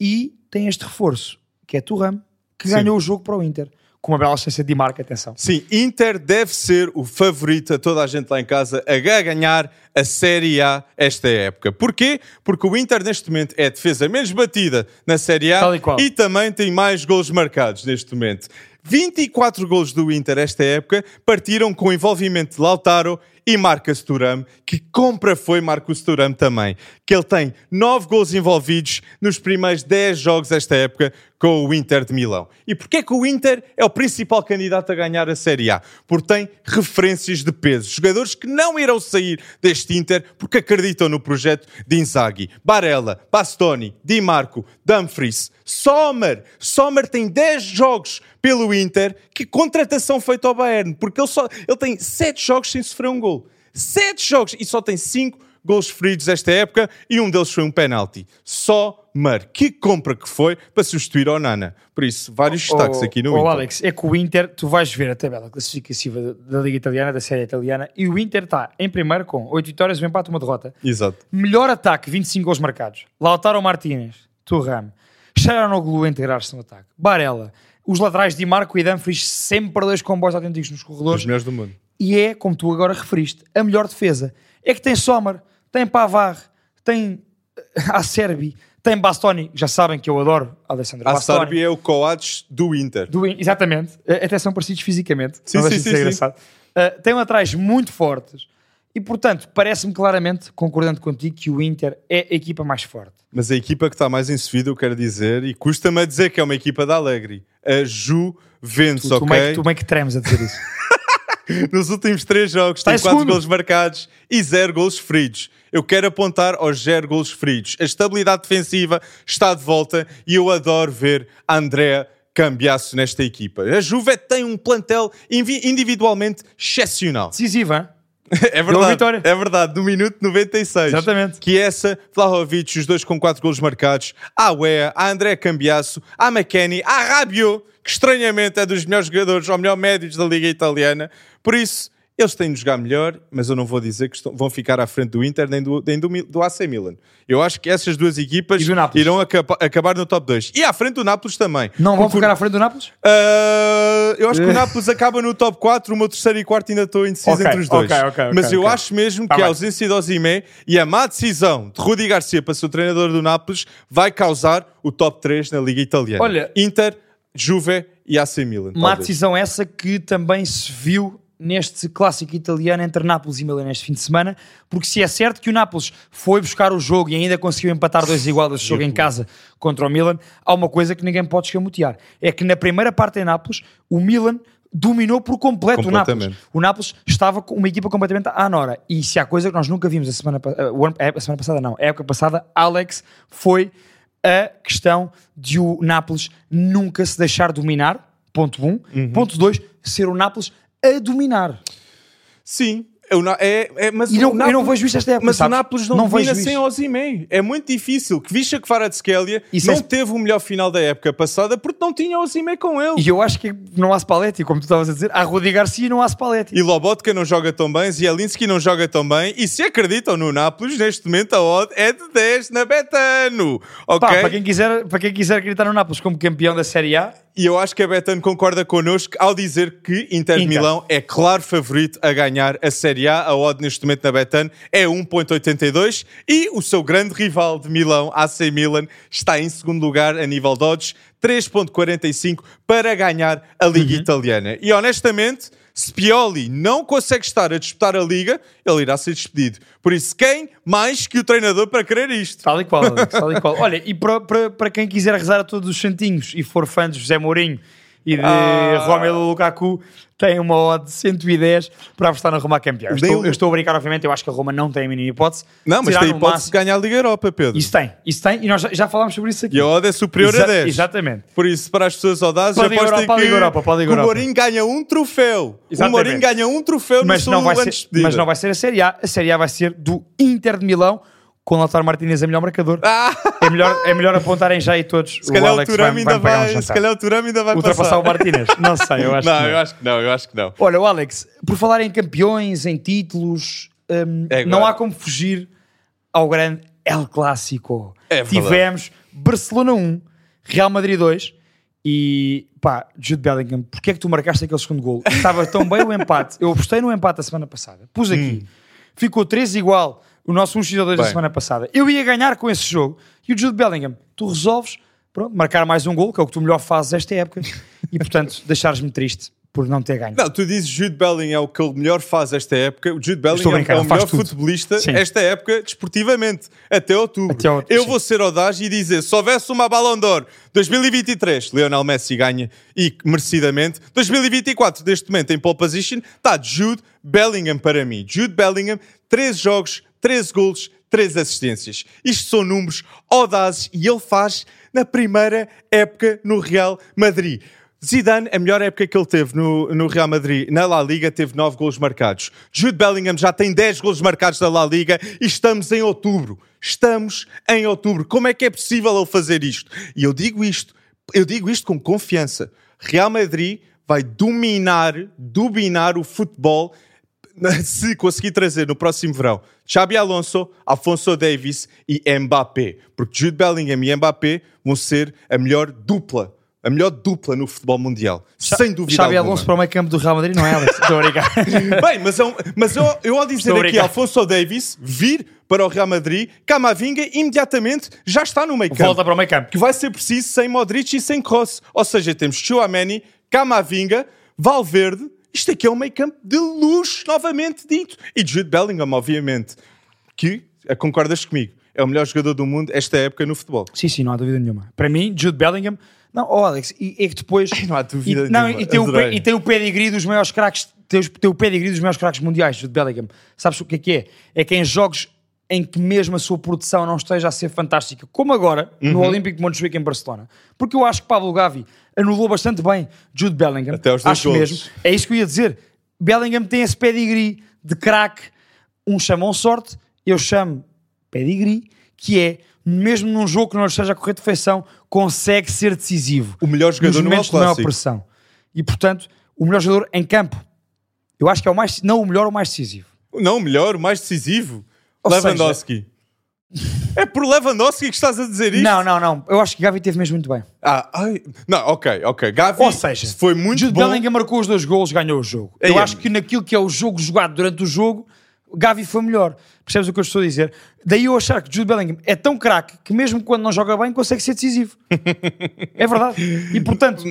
e tem este reforço, que é Turam, que Sim. ganhou o jogo para o Inter, com uma bela assistência de marca, atenção. Sim, Inter deve ser o favorito a toda a gente lá em casa a ganhar a Série A esta época. Porquê? Porque o Inter neste momento é a defesa menos batida na Série A e e também tem mais golos marcados neste momento. 24 golos do Inter esta época partiram com o envolvimento de Lautaro e Marcos Thuram, que compra foi Marcos Thuram também, que ele tem 9 golos envolvidos nos primeiros 10 jogos desta época com o Inter de Milão. E porquê que o Inter é o principal candidato a ganhar a Série A? Porque tem referências de peso, jogadores que não irão sair deste Inter porque acreditam no projeto de Inzaghi. Barella, Bastoni, Di Marco, Dumfries, Sommer. Sommer tem 10 jogos pelo Inter. Que contratação feita ao Bayern, porque ele, só, ele tem 7 jogos sem sofrer um gol. 7 jogos e só tem 5 gols feridos esta época e um deles foi um penalti. Sommer. Que compra que foi para substituir ao Nana. Por isso, vários destaques Oh, aqui no oh, Inter. Alex, é que o Inter, tu vais ver a tabela classificativa da- da Liga Italiana, da Série Italiana, e o Inter está em primeiro com 8 vitórias, um empate, uma derrota. Exato. Melhor ataque, 25 gols marcados. Lautaro Martínez, Turram, Sharanoglu a integrar-se no ataque. Barella, os laterais de Marco e Dumfries sempre dois comboios autênticos nos Os corredores. melhores do mundo. E é, como tu agora referiste, a melhor defesa. É que tem Sommer, tem Pavar, tem eh, Acerbi, tem Bastoni. Já sabem que eu adoro Alessandro A Bastoni. Sárvia é o Coates do Inter. Do- exatamente. Eh, Até são parecidos fisicamente. Sim, Não sim, de sim, sim. engraçado. Uh, tem laterais muito fortes. E, portanto, parece-me claramente, concordando contigo, que o Inter é a equipa mais forte. Mas a equipa que está mais em subida, eu quero dizer, e custa-me a dizer que é uma equipa da Alegre, a Juventus, Tu, tu, ok? meio, tu meio que tremes a dizer isso. [laughs] Nos últimos três jogos Está tem em 4 segundo. golos marcados e 0 golos feridos. Eu quero apontar aos 0 golos feridos. A estabilidade defensiva está de volta e eu adoro ver a Andrea Cambiasso nesta equipa. A Juve tem um plantel individualmente excepcional. Decisivo, hein? [laughs] É verdade, é verdade, no minuto 96. Exatamente. Que essa, Vlahovic, os dois com 4 golos marcados, a Wea, a André Cambiasso, a McKenny, a Rabiot, que estranhamente é dos melhores jogadores, ou melhor médios da Liga Italiana. Por isso, eles têm de jogar melhor, mas eu não vou dizer que estão- vão ficar à frente do Inter nem do, nem do, do AC Milan. Eu acho que essas duas equipas irão acaba- acabar no top 2. E à frente do Nápoles também. Não vão ficar à frente do Nápoles? Uh, eu acho que o [laughs] Nápoles acaba no top 4, o meu terceiro e quarto ainda estou indeciso Ok, entre os dois. ok, ok, ok, Mas eu acho mesmo Tá que a bem. ausência de Osimhen e a má decisão de Rudi Garcia para ser o treinador do Nápoles vai causar o top 3 na Liga Italiana. Olha- Inter, Juve e AC Milan. Má talvez. decisão essa que também se viu neste clássico italiano entre Nápoles e Milan neste fim de semana, porque se é certo que o Nápoles foi buscar o jogo e ainda conseguiu empatar dois igual esse jogo em casa contra o Milan, há uma coisa que ninguém pode escamotear. É que na primeira parte em Nápoles, o Milan dominou por completo o Nápoles. O Nápoles estava com uma equipa completamente à Nora. E se há coisa que nós nunca vimos a semana, eh, a semana passada, não, a época passada, Alex, foi a questão de o Nápoles nunca se deixar dominar. Ponto 1. Um. Uhum. Ponto 2, ser o Nápoles a dominar. Sim. Eu não, é, é, mas E não- eu Nápoles- não vejo isto esta época, Mas sabes? o Nápoles não, Não domina sem. Osimhen. É muito difícil. Que Visca que Kvaratskhelia Isso não é- teve o melhor final da época passada porque não tinha Osimhen com ele. E eu acho que não há Spalletti, como tu estavas a dizer, há Rudi Garcia e não há Spalletti. E Lobotka não joga tão bem, Zielinski não joga tão bem. E se acreditam no Nápoles, neste momento a odd é de 10 na Betano. Ok? Pá, para, quem quiser, para quem quiser acreditar no Nápoles como campeão da Série A, E eu acho que a Betano concorda connosco ao dizer que Inter de. Milão é claro favorito a ganhar a Série A. A odd neste momento na Betano é 1.82 e o seu grande rival de Milão, AC Milan, está em segundo lugar a nível de odds, 3.45 para ganhar a Liga Uhum. Italiana. E honestamente, se Pioli não consegue estar a disputar a Liga, ele irá ser despedido. Por isso, quem mais que o treinador para querer isto? tal e qual, Alex, tal e qual. [laughs] Olha, e para, para, para quem quiser rezar a todos os santinhos e for fã de José Mourinho e de Ah. Romelu Lukaku, tem uma odd de 110 para apostar na Roma campeã. Estou, o- eu estou a brincar, obviamente, eu acho que a Roma não tem a mínima hipótese. Não, mas tem hipótese de ganhar a Liga Europa, Pedro. Isso tem, isso tem, e nós já, já falámos sobre isso aqui. E a odd é superior Exa- a 10. Exatamente. Por isso, para as pessoas audazes, apostem Europa, que, ir Europa, pode ir que o Europa. Mourinho ganha um troféu. O Exatamente. Mourinho ganha um troféu mas no não, vai ser, mas não vai ser a Série A. A Série A vai ser do Inter de Milão, com o Lautaro Martínez a melhor marcador. Ah, É, melhor, é melhor apontarem já aí todos. se calhar o, Alex Turami ainda vai, vai, pagar um vai, se calhar o Turami ainda vai Ultrapassar passar. o Martínez. Não sei, eu [laughs] acho não, que não. eu acho que não, eu acho que não. Olha, o Alex, por falar em campeões, em títulos, hum, É não há como fugir ao grande El Clássico. É. Tivemos Barcelona 1, Real Madrid 2 e pá, Jude Bellingham, porque é que tu marcaste aquele segundo gol? Estava tão bem o empate. Eu apostei no empate a semana passada. Pus aqui. Ficou 3 igual o nosso 1x2 da semana passada. Eu ia ganhar com esse jogo. E o Jude Bellingham, tu resolves pronto, marcar mais um gol, que é o que tu melhor fazes esta época. E portanto, [laughs] deixares-me triste por não ter ganho. Não, tu dizes Jude Bellingham é o que ele melhor faz esta época. O Jude Bellingham é o melhor tudo. futebolista Sim. esta época, desportivamente, até outubro. Até outubro, Eu sim. vou ser audaz e dizer, se houvesse uma Ballon d'Or 2023, Lionel Messi ganha e merecidamente. 2024, neste momento, em pole position, está Jude Bellingham para mim. Jude Bellingham, 13 jogos, 13 golos, 13 assistências. Isto são números audazes e ele faz na primeira época no Real Madrid. Zidane, a melhor época que ele teve no, no Real Madrid, na La Liga, teve 9 golos marcados. Jude Bellingham já tem 10 golos marcados na La Liga e estamos em outubro. Estamos em outubro. Como é que é possível ele fazer isto? E eu digo isto, eu digo isto com confiança. Real Madrid vai dominar, dominar o futebol se conseguir trazer no próximo verão Xabi Alonso, Alfonso Davis e Mbappé. Porque Jude Bellingham e Mbappé vão ser a melhor dupla. A melhor dupla no futebol mundial. sem dúvida Xabi alguma. Alonso para o meio campo do Real Madrid, não é, Alex? Estou. [laughs] Bem, mas, é um- mas eu, eu ao dizer Estou aqui. Alfonso Davis vir para o Real Madrid, Camavinga imediatamente já está no meio campo. Volta para o meio campo. Que vai ser preciso sem Modric e sem Kroos. Ou seja, temos Chouameni, Camavinga, Valverde. Isto aqui é um meio campo de luxo, novamente dito. E Jude Bellingham, obviamente. Que, eh, concordas comigo, é o melhor jogador do mundo esta época no futebol. Sim, sim, não há dúvida nenhuma. Para mim, Jude Bellingham. Não, oh Alex, e é que depois. Não há dúvida e, não, nenhuma, e, tem o, adorei. pe- e tem o pedigree dos maiores craques. Tem o pedigree dos maiores craques mundiais, Jude Bellingham. Sabes o que é que é? É que em jogos em que mesmo a sua produção não esteja a ser fantástica, como agora, no Uhum. Olímpico de Montjuic em Barcelona. Porque eu acho que Pablo Gavi anulou bastante bem Jude Bellingham. Até aos dois acho mesmo. É isso que eu ia dizer. Bellingham tem esse pedigree de craque. Uns chamam sorte, eu chamo pedigree, que é, mesmo num jogo que não esteja a correr de feição, consegue ser decisivo. O melhor jogador no de maior pressão. E, portanto, o melhor jogador em campo. Eu acho que é o mais, não o melhor, o mais decisivo. Não, o melhor, o mais decisivo. Ou Lewandowski. É por Lewandowski que estás a dizer isto? Não, não, não. Eu acho que Gavi teve mesmo muito bem. Ah, ai, não, ok, ok. Gavi Ou seja, foi muito Jude bom. Bellingham marcou os dois golos, ganhou o jogo. Eu é- acho que naquilo que é o jogo jogado durante o jogo, Gavi foi melhor. Percebes o que eu estou a dizer? Daí eu achar que Jude Bellingham é tão craque que mesmo quando não joga bem consegue ser decisivo. [laughs] é verdade. E portanto,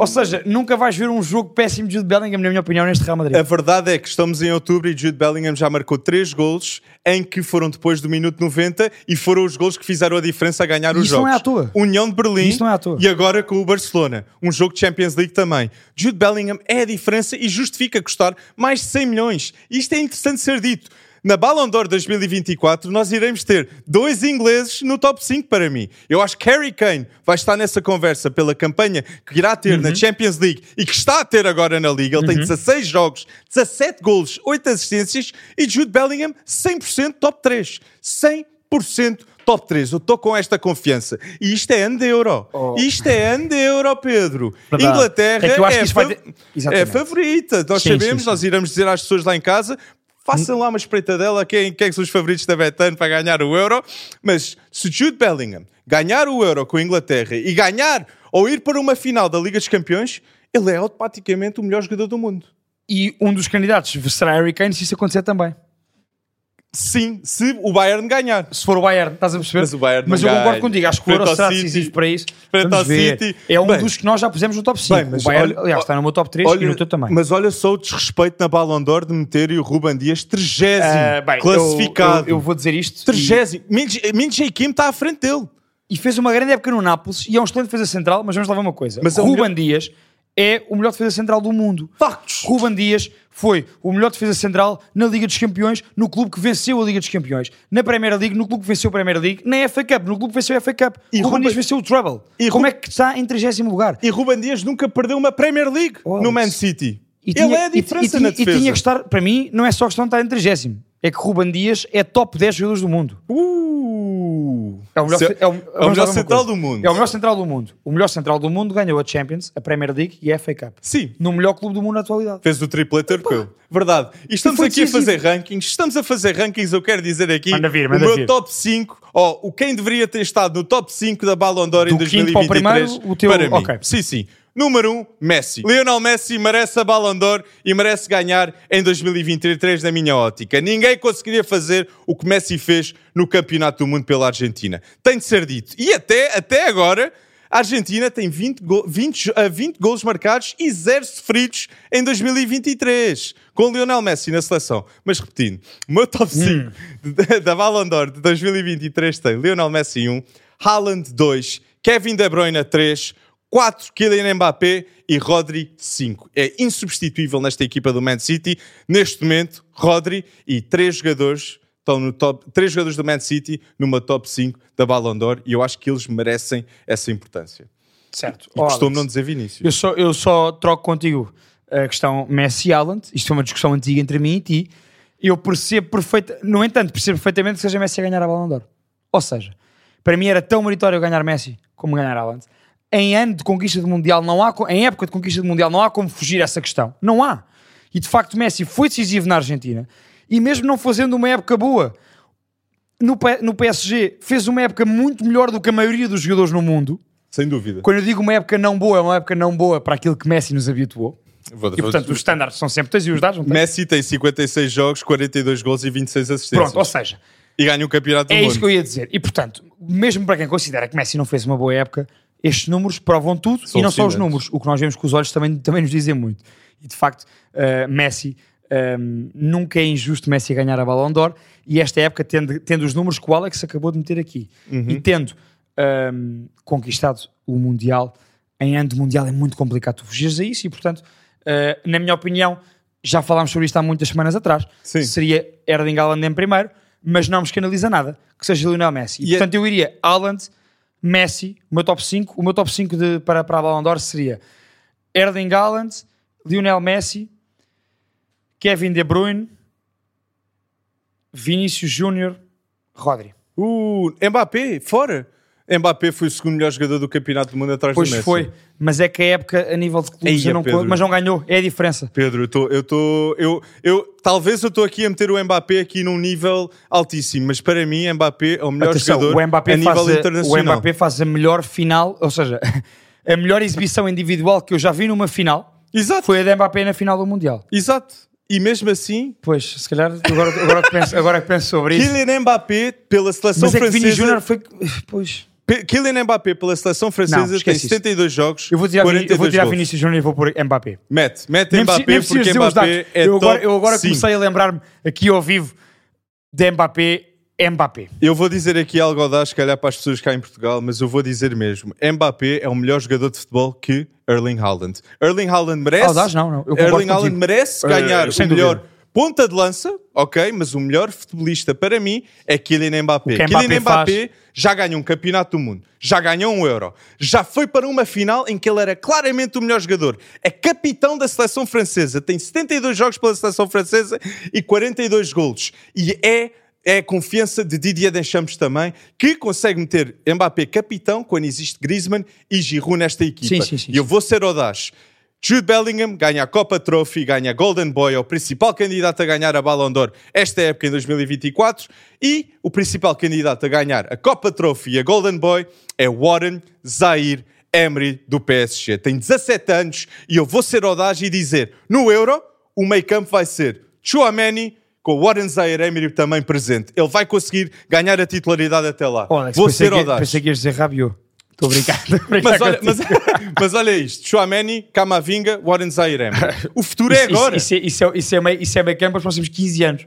ou seja, nunca vais ver um jogo péssimo de Jude Bellingham, na minha opinião, neste Real Madrid. A verdade é que estamos em outubro e Jude Bellingham já marcou 3 golos em que foram depois do minuto 90 e foram os golos que fizeram a diferença a ganhar os Isto não é à toa. União de Berlim Isto não é à toa. e agora com o Barcelona. Um jogo de Champions League também. Jude Bellingham é a diferença e justifica custar mais de 100 milhões. Isto é interessante ser dito. Na Ballon d'Or 2024, nós iremos ter dois ingleses no top 5 para mim. Eu acho que Harry Kane vai estar nessa conversa pela campanha que irá ter Uhum. na Champions League e que está a ter agora na Liga. Ele tem 16 jogos, 17 golos, 8 assistências e Jude Bellingham 100% top 3. 100% top 3. Eu estou com esta confiança. E isto é ano de euro. Oh. Isto é ano de euro, Pedro. Verdade. Inglaterra É é, fa- ter- é favorita. Nós Sim, sabemos, sim, sim. nós iremos dizer às pessoas lá em casa. Façam lá uma espreitadela quem, quem são os favoritos da Betano para ganhar o Euro. Mas se Jude Bellingham ganhar o Euro com a Inglaterra e ganhar ou ir para uma final da Liga dos Campeões, ele é automaticamente o melhor jogador do mundo. E um dos candidatos será Harry Kane se isso acontecer também. Sim, se o Bayern ganhar. Se for o Bayern, estás a perceber? Mas o Bayern Mas eu concordo ganha. contigo, acho que o Euro será decisivo para isso. Frente ao. City. É um Bem, dos que nós já pusemos no top 5. Bem, mas o Bayern, olha- aliás, está no meu top 3 e no teu também. Mas olha só o desrespeito na Ballon d'Or de meterem o Ruben Dias 30 Ah, bem, classificado. Eu, eu- eu vou dizer isto. e- 30 Minji Kim está à frente dele. E fez uma grande época no Nápoles e é um excelente defesa central, mas vamos lá ver uma coisa. Mas é melhor- Dias é o melhor defesa central do mundo. Factos. Ruben Dias foi o melhor defesa central na Liga dos Campeões, no clube que venceu a Liga dos Campeões, na Premier League, no clube que venceu a Premier League, na FA Cup, no clube que venceu a FA Cup. E Ruben Ruben- Dias venceu o Treble. E Como Ru- é que está em 30 lugar? E Ruben Dias nunca perdeu uma Premier League Oh, no Man. City. E Ele tinha- é a e- diferença e, tinha, na e defesa. tinha que estar, para mim, não é só questão de estar em 30 é que Ruben Dias é top 10 jogadores do mundo. Uh. É o melhor, Se- ce- é o, é o melhor central do mundo. É o melhor central do mundo. O melhor central do mundo ganhou a Champions, a Premier League e a FA Cup. Sim. No melhor clube do mundo na atualidade. Fez o triplete europeu. Verdade. E estamos aqui a fazer rankings. Estamos a fazer rankings, eu quero dizer aqui Manda vir, o manda meu vir. top 5, ó, o quem deveria ter estado no top 5 da Ballon d'Or em Do quinto para o 2023 primeiro, o teu- para mim. ok. Sim, sim. Número 1, um, Messi. Lionel Messi merece a Ballon d'Or e merece ganhar em 2023 na minha ótica. Ninguém conseguiria fazer o que Messi fez no Campeonato do Mundo pela Argentina. Tem de ser dito. E até, até agora, a Argentina tem 20, go 20, jo- ah, 20 golos marcados e 0 sofridos em 2023, com Lionel Messi na seleção. Mas repetindo, o meu top 5 da- [laughs] da Ballon d'Or de 2023 tem Lionel Messi 1, Haaland 2, Kevin De Bruyne 3, 4 Kylian Mbappé e Rodri 5. É insubstituível nesta equipa do Man City. Neste momento, Rodri e três jogadores estão no top, três jogadores do Man City numa top 5 da Ballon d'Or e eu acho que eles merecem essa importância. Certo. E costumo não dizer Vinícius. Eu só, eu só troco contigo a questão Messi-Haaland. Isto é uma discussão antiga entre mim e ti. Eu percebo perfeitamente, no entanto, percebo perfeitamente que seja Messi a ganhar a Ballon d'Or. Ou seja, para mim era tão meritório ganhar Messi como ganhar Haaland. Em ano de conquista do Mundial, não há, em época de conquista do Mundial, não há como fugir a essa questão. Não há. E de facto, Messi foi decisivo na Argentina. E mesmo não fazendo uma época boa, no, no PSG fez uma época muito melhor do que a maioria dos jogadores no mundo. Sem dúvida. Quando eu digo uma época não boa, é uma época não boa para aquilo que Messi nos habituou. Vou- E portanto, os standards são sempre tens e os dados não tens? Messi tem 56 jogos, 42 gols e 26 assistências. Pronto, ou seja, E ganha o campeonato do é mundo. isso que eu ia dizer. E portanto, mesmo para quem considera que Messi não fez uma boa época, estes números provam tudo São e não só os números. O que nós vemos com os olhos também, também nos dizem muito. E de facto, uh, Messi. um, nunca é injusto Messi ganhar a Ballon d'Or e esta época tendo, tendo os números que o Alex acabou de meter aqui Uhum. e tendo um, conquistado o Mundial em ano de Mundial é muito complicado tu fugires a isso e portanto uh, na minha opinião já falámos sobre isto há muitas semanas atrás Sim. seria Erling Haaland em primeiro mas não me escanaliza nada que seja Lionel Messi e, E é- portanto eu iria Haaland, Messi o meu top 5, o meu top 5 de, para, para a Ballon d'Or seria Erling Haaland, Lionel Messi Kevin De Bruyne Vinícius Júnior Rodri Uh, Mbappé, fora. Mbappé foi o segundo melhor jogador do campeonato do mundo atrás Pois do Messi. foi, mas é que a época a nível de clubes Eia, não Pedro. mas não ganhou, é a diferença. Pedro, eu estou, eu estou, eu, eu, talvez eu estou aqui a meter o Mbappé aqui num nível altíssimo, mas para mim Mbappé é o melhor Atenção, jogador o Mbappé, a nível faz a, o internacional. Mbappé faz a melhor final, ou seja, [laughs] a melhor exibição individual que eu já vi numa final Exato, foi a de Mbappé na final do Mundial. exato. E mesmo assim, Pois, se calhar, agora, agora, que, penso, agora que penso sobre isso. Kylian Mbappé pela seleção Mas é que Vini francesa. Júnior foi. Pois. Kylian Mbappé pela seleção Não, francesa tem esquece isso. 72 jogos. Eu vou tirar, Vini- 42 eu vou tirar gols. Vinícius Júnior e vou pôr Mbappé. Mete, mete Nem, Mbappé preciso porque. Mbappé é eu agora, eu agora comecei a lembrar-me aqui ao vivo de Mbappé. Mbappé. Eu vou dizer aqui algo audaz, se calhar para as pessoas cá em Portugal, mas eu vou dizer mesmo: Mbappé é o melhor jogador de futebol que Erling Haaland. Erling Haaland merece. Audaz não, não. Eu Erling Haaland merece Eh, ganhar sem o melhor dúvida. Ponta de lança, ok? Mas o melhor futebolista para mim é Kylian Mbappé. Kylian Mbappé Mbappé já ganhou um campeonato do mundo, já ganhou um Euro, já foi para uma final em que ele era claramente o melhor jogador. É capitão da seleção francesa, tem 72 jogos pela seleção francesa e 42 golos. E é é a confiança de Didier Deschamps também, que consegue meter Mbappé capitão quando existe Griezmann e Giroud nesta equipa. Sim, sim, sim, e eu vou ser audaz. Jude Bellingham ganha a Copa Trophy, ganha a Golden Boy, é o principal candidato a ganhar a Ballon d'Or esta época em 2024 e o principal candidato a ganhar a Copa Trophy e a Golden Boy é Warren Zahir Emery do PSG. Tem 17 anos e eu vou ser audaz e dizer, no Euro, o meio campo vai ser Chouameni com o Warren Zahir Emery também presente. Ele vai conseguir ganhar a titularidade até lá. Alex, vou ser que, audaz. pensei que ias dizer Rabiot. Estou a brincar. Estou a brincar Mas olha, mas, mas olha isto: Chouameni, Camavinga, Warren Zahir Emery. O futuro é agora. Isso, isso, isso, é, isso, é meio, isso é meio campo para os próximos 15 anos.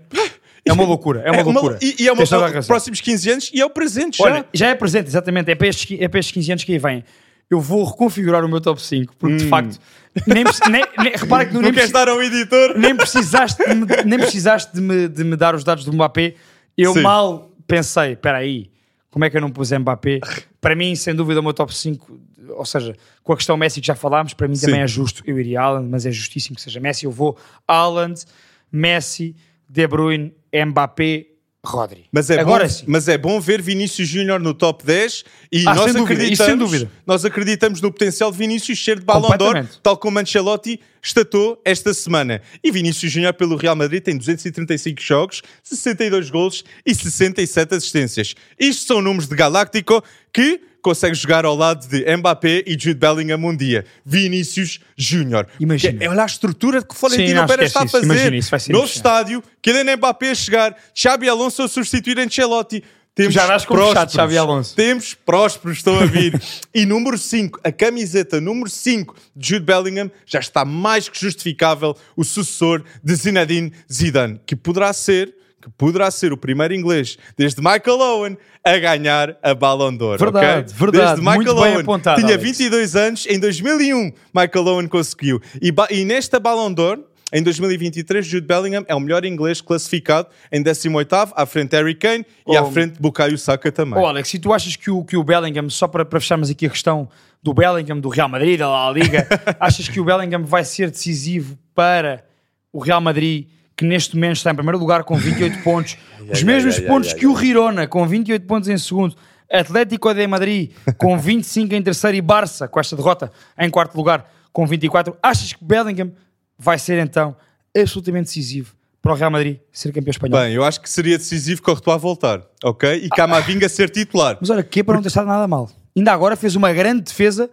É uma loucura. É uma loucura. e, e é uma, Tens toda a razão. próximos 15 anos e é o presente já. Olha, já é presente, exatamente. É para, estes, é para estes 15 anos que aí vem. Eu vou reconfigurar o meu top 5, porque de facto, nem, nem, nem, repara que não nem, queres dar ao editor? nem precisaste, de me, nem precisaste de, me, de me dar os dados do Mbappé. Eu Sim. mal pensei, espera aí, como é que eu não pus Mbappé? Para mim, sem dúvida, o meu top 5, ou seja, com a questão Messi que já falámos, para mim também Sim. é justo. Eu iria Haaland, mas é justíssimo que seja Messi. Eu vou Haaland, Messi, De Bruyne, Mbappé, Rodri. Mas é, Agora bom, sim. mas é bom ver Vinícius Júnior no top 10 e Ah, nós, sem dúvida, acreditamos, nós acreditamos no potencial de Vinícius ser de Ballon d'Or, tal como Ancelotti estatou esta semana. E Vinícius Júnior pelo Real Madrid tem 235 jogos, 62 golos e 67 assistências. Isto são números de Galáctico que consegue jogar ao lado de Mbappé e Jude Bellingham um dia. Vinícius Júnior. Imagina. É- Olha a estrutura que o Florentino Pérez esquece está a isso. fazer. Imagina, isso vai ser Novo impressionante. estádio, Kylian Mbappé a chegar, Xabi Alonso a substituir Ancelotti. Temos já como prósperos. chato, Xabi Alonso. Temos prósperos, estão a vir. [laughs] e número 5, a camiseta número 5 de Jude Bellingham já está mais que justificável o sucessor de Zinedine Zidane, que poderá ser que poderá ser o primeiro inglês desde Michael Owen a ganhar a Ballon d'Or. Verdade, ok? verdade. Desde Michael Muito bem Owen. apontado, Tinha Alex. 22 anos, em 2001 Michael Owen conseguiu. E, e nesta Ballon d'Or, em 2023, Jude Bellingham é o melhor inglês classificado em 18º, à frente de Harry Kane e à Oh. frente de Bukayo Saka também. Oh, Alex, se tu achas que o, que o Bellingham, só para, para fecharmos aqui a questão do Bellingham, do Real Madrid, da La Liga, [laughs] achas que o Bellingham vai ser decisivo para o Real Madrid, que neste momento está em primeiro lugar com 28 [laughs] pontos, os mesmos pontos que o Girona, com 28 pontos em segundo, Atlético de Madrid com [laughs] 25 em terceiro e Barça, com esta derrota, em quarto lugar com 24. Achas que Bellingham vai ser então absolutamente decisivo para o Real Madrid ser campeão espanhol? Bem, eu acho que seria decisivo Courtois voltar, ok? E Camavinga ser titular. Mas olha, que é para não ter estado nada mal. Ainda agora fez uma grande defesa.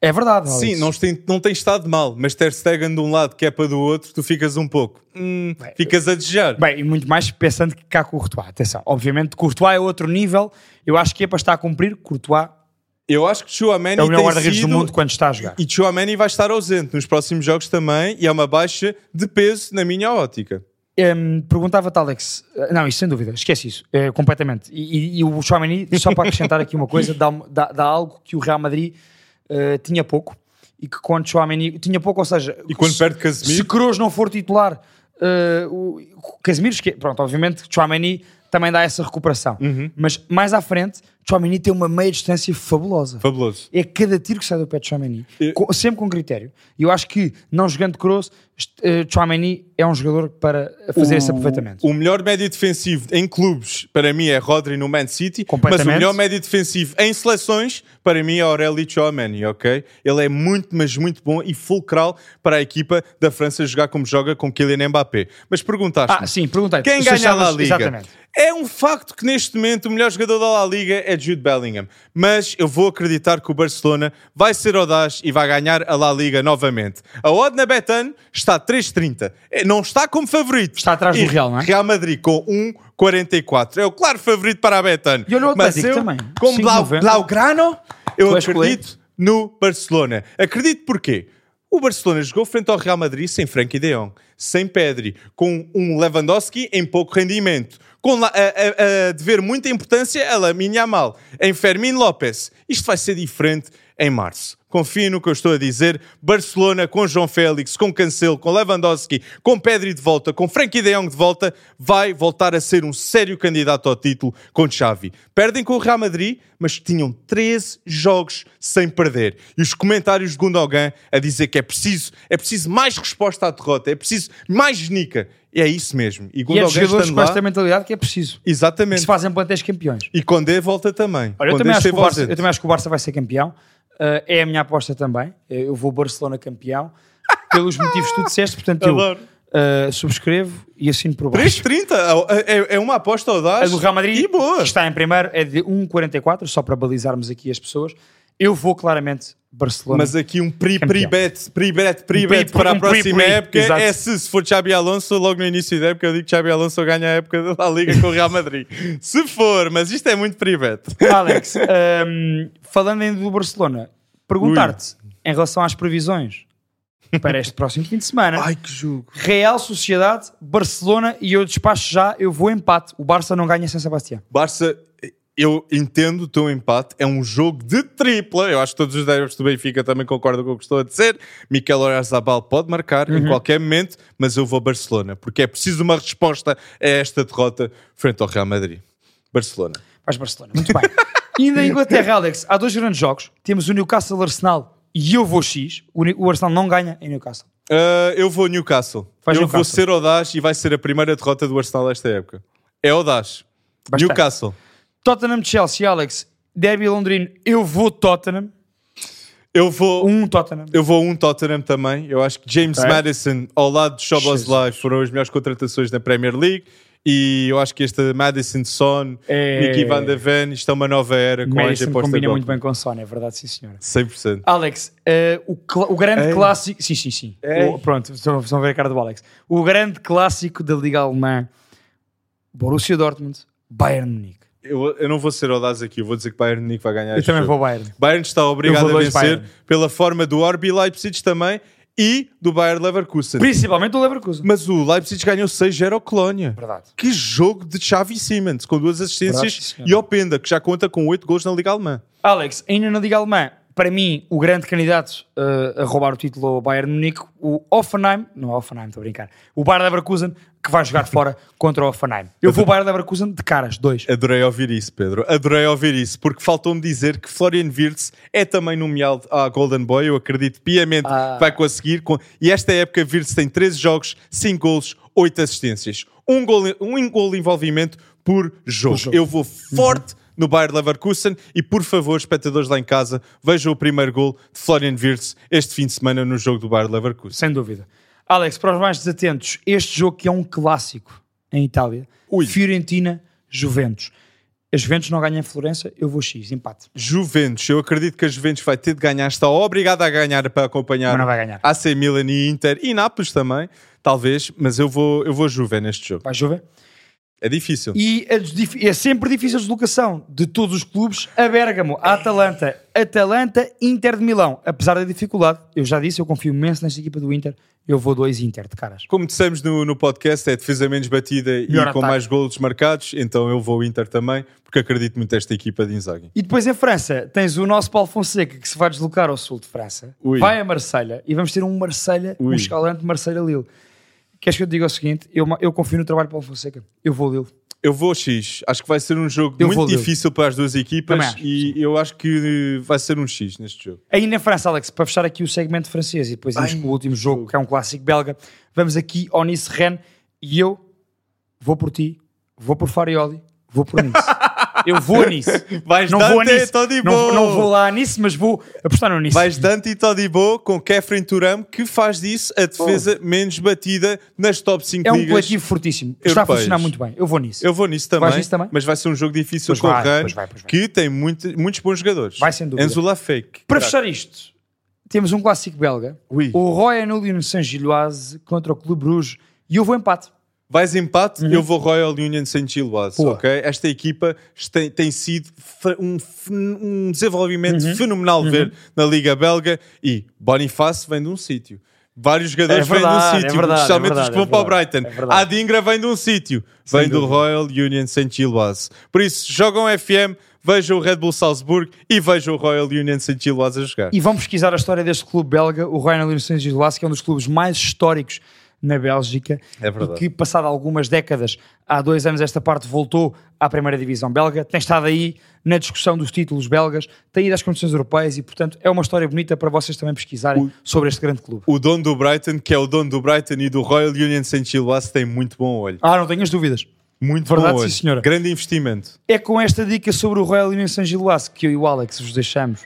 É verdade. Alex. Sim, não tem, não tem estado mal, mas Ter Stegen de um lado, Kepa do outro, tu ficas um pouco... hum, ficas a desejar. Bem, e muito mais pensando que cá Courtois. Atenção, obviamente Courtois é outro nível. Eu acho que é para estar a cumprir. Courtois Eu acho que Chouameni é o melhor guarda-redes do mundo quando está a jogar. E Chouameni vai estar ausente nos próximos jogos também e é uma baixa de peso na minha ótica. Hum, Perguntava-te, Alex. eh, Não, isso sem dúvida, esquece isso, eh, completamente. E, e- e o Chouameni, só para acrescentar aqui uma coisa, dá, dá- dá algo que o Real Madrid eh, tinha pouco e que quando Chouameni tinha pouco, ou seja, E quando se- perde se Casemiro, Kroos não for titular, eh, o Casemiro, pronto, obviamente Chouameni também dá essa recuperação. Uhum. Mas mais à frente, Chouameni tem uma meia distância fabulosa. fabuloso. É cada tiro que sai do pé de Chouameni, E- com- sempre com critério. E eu acho que, não jogando Kroos, est- eh, Chouameni é um jogador para fazer esse aproveitamento. O melhor médio defensivo em clubes, para mim, é Rodri no Man City. Mas o melhor médio defensivo em seleções, para mim, é Aurélio Chouameni, ok? Ele é muito, mas muito bom e fulcral para a equipa da França jogar como joga com Kylian Mbappé. Mas perguntaste Ah, sim, perguntei. Quem ganha a achavas- Liga? Exatamente. É um facto que neste momento o melhor jogador da La Liga é Jude Bellingham, mas eu vou acreditar que o Barcelona vai ser audaz e vai ganhar a La Liga novamente. A odd na Betano está 3,30. É, Não está como favorito. Está atrás do Real, não é? Real Madrid com 1,44. É o claro favorito para a Betano. E olha o Mas eu, também, como Blau, 5,90. Blaugrano, eu acredito no Barcelona. Acredito porquê? O Barcelona jogou frente ao Real Madrid sem Frankie de Jong, sem Pedri, com um Lewandowski em pouco rendimento, com a, a- a muita importância a Lamine Yamal, em Fermin Lopes. Isto vai ser diferente em março. Confiem no que eu estou a dizer. Barcelona com João Félix, com Cancelo, com Lewandowski, com Pedri de volta, com Frankie de Jong de volta, vai voltar a ser um sério candidato ao título com Xavi. Perdem com o Real Madrid, mas tinham 13 jogos sem perder. E os comentários de Gundogan a dizer que é preciso, é preciso mais resposta à derrota, é preciso mais genica. É isso mesmo. E E é jogadores com lá, esta mentalidade que é preciso. Que exatamente. se fazem plantéis campeões. E Condé volta também. Olha, eu também, acho que o Barça, eu também acho que o Barça vai ser campeão. Uh, é a minha aposta também. Eu vou Barcelona campeão. [laughs] Pelos motivos que tu disseste, portanto, eu uh, subscrevo e assino por baixo. 3,30 é, é uma aposta A audaz. do Real Madrid, E boa. que está em primeiro, é de 1,44, só para balizarmos aqui as pessoas. Eu vou claramente Barcelona. Mas aqui um pri-bet, pri-bet, pri-bet pri- para a próxima época é se, se for Xabi Alonso, logo no início da época eu digo que Xabi Alonso ganha a época da Liga com o Real Madrid. [laughs] se for, mas isto é muito pri-bet. Alex, um, falando em do Barcelona, perguntar-te em relação às previsões para este próximo fim de semana. Ai, que jogo. Real Sociedade, Barcelona e eu despacho já, eu vou empate. O Barça não ganha sem Sebastião. Barça, eu entendo o teu empate, é um jogo de tripla. Eu acho que todos os adeptos do Benfica também concordam com o que estou a dizer. Mikel Oyarzabal pode marcar Uhum. em qualquer momento, mas eu vou Barcelona, porque é preciso uma resposta a esta derrota frente ao Real Madrid. Barcelona. Vais Barcelona, muito bem. Ainda em Inglaterra, Alex, há dois grandes jogos. Temos o Newcastle Arsenal e eu vou X. O, Arsenal não ganha em Newcastle. Uh, eu vou Newcastle. Vais eu Newcastle. vou ser audaz e vai ser a primeira derrota do Arsenal esta época. É audaz. Bastante. Newcastle. Tottenham Chelsea, Alex, Derby Londrino, eu vou Tottenham. Eu vou, Um Tottenham. eu vou um Tottenham também. Eu acho que James Ok. Madison ao lado de Szoboszlai foram as melhores contratações da Premier League. E eu acho que esta Madison Son, É- Nicky Van de Ven, isto é uma nova era com a Madison Ange combina Postecoglou. muito bem com Sony, é verdade, sim senhora. 100%. Alex, eh, o, o grande Ei. clássico. Sim, sim, sim. Ei. O- pronto, estão estão a ver a cara do Alex. O grande clássico da Liga Alemã: Borussia Dortmund, Bayern Munique. Eu, eu não vou ser audaz aqui, eu vou dizer que Bayern Munique vai ganhar Eu também jogo. vou Bayern. Bayern está obrigado a vencer Bayern. pela forma do RB Leipzig também e do Bayern Leverkusen. Principalmente o Leverkusen. Mas o Leipzig ganhou 6-0 ao Colónia. Verdade. Que jogo de Xavi Simons, com duas Verdade, assistências senhor. e Openda, que já conta com 8 gols na Liga Alemã. Alex, ainda na Liga Alemã, para mim, o grande candidato eh, a roubar o título ao Bayern Munique, o Offenheim, não é Offenheim, estou a brincar, o Bayern Leverkusen, que vai jogar fora [laughs] contra o Offenheim. Eu vou Bayern Leverkusen de caras, dois. Adorei ouvir isso, Pedro. Adorei ouvir isso, porque faltou-me dizer que Florian Wirtz é também nomeado à Golden Boy. Eu acredito piamente Ah. que vai conseguir. Com... E esta época, Wirtz tem 13 jogos, 5 gols, 8 assistências. Um gol, um gol de envolvimento por jogo. jogo. Eu vou forte no Bayer Leverkusen e, por favor, espectadores lá em casa, vejam o primeiro gol de Florian Wirtz este fim de semana no jogo do Bayer Leverkusen. Sem dúvida. Alex, para os mais desatentos, este jogo que é um clássico em Itália, Ui. Fiorentina-Juventus. A Juventus não ganha em Florença, eu vou X, empate. Juventus, eu acredito que a Juventus vai ter de ganhar, está obrigada a ganhar para acompanhar Mas não vai ganhar. AC Milan e Inter e Nápoles também, talvez, mas eu vou, eu vou Juve neste jogo. Vai Juve? É difícil. E desdif- é sempre difícil a deslocação de todos os clubes a Bérgamo, a Atalanta, Atalanta, Inter de Milão. Apesar da dificuldade, eu já disse, eu confio imenso nesta equipa do Inter, eu vou dois Inter de caras. Como dissemos no, no podcast, é defesa menos batida Melhor e com mais golos marcados, então eu vou Inter também, porque acredito muito nesta equipa de Inzaghi. E depois em França tens o nosso Paulo Fonseca que se vai deslocar ao sul de França, Ui. vai a Marselha e vamos ter um Marselha, um escalante Marselha-Lille. Queres que eu te diga o seguinte? Eu, eu confio no trabalho de Paulo Fonseca. Eu vou Lille. Eu vou X, acho que vai ser um jogo Eu muito difícil para as duas equipas acho, e eu acho que vai ser um X neste jogo. Aí na França, Alex, para fechar aqui o segmento francês e depois irmos com o último jogo, que é um clássico belga, vamos aqui ao Nice Rennes e eu vou por ti, vou por Farioli, vou por Nice. [laughs] Eu vou nisso. Vais não Dante vou nisso. Todibo. Não, não vou lá nisso, mas vou apostar no nisso. Vais Dante e Todibo com Kefren Turam, que faz disso a defesa menos batida nas top 5 é um ligas. coletivo fortíssimo. Está a funcionar muito bem. Eu vou nisso. Eu vou nisso também, Vais nisso também? mas vai ser um jogo difícil Pois com vai, o Rennes, pois vai, pois vai. que tem muito- muitos bons jogadores. Vai, sem dúvida. Enzo Lafake. Para fechar isto, temos um clássico belga. Oui. O Royal Union Saint-Gilloise contra o Clube Bruges. E eu vou empate. Vais empate, eu vou Royal Union Saint-Gilloise, Uhum. Boa. ok? Esta equipa tem, tem sido um, um desenvolvimento Uhum. fenomenal ver na Liga Belga e Bonifácio vem de um sítio. Vários jogadores É verdade, vêm de um é sítio, verdade, especialmente é verdade, os que vão é para o Brighton. é. A Dingra vem de um sítio, vem Sem do dúvida. Royal Union Saint-Gilloise. Por isso, jogam FM, vejam o Red Bull Salzburg e vejam o Royal Union Saint-Gilloise a jogar. E vão pesquisar a história deste clube belga, o Royal Union Saint-Gilloise, que é um dos clubes mais históricos na Bélgica É e que, passado algumas décadas, há dois anos esta parte voltou à primeira divisão belga, tem estado aí na discussão dos títulos belgas, tem ido às competições europeias e, portanto, é uma história bonita para vocês também pesquisarem sobre este grande clube. O dono do Brighton, que é o dono do Brighton e do Royal Union Saint-Gilloise, tem muito bom olho. Ah, não tenhas dúvidas. Muito Verdade, bom olho. sim, senhora. Grande investimento. É com esta dica sobre o Royal Union Saint-Gilloise que eu e o Alex vos deixamos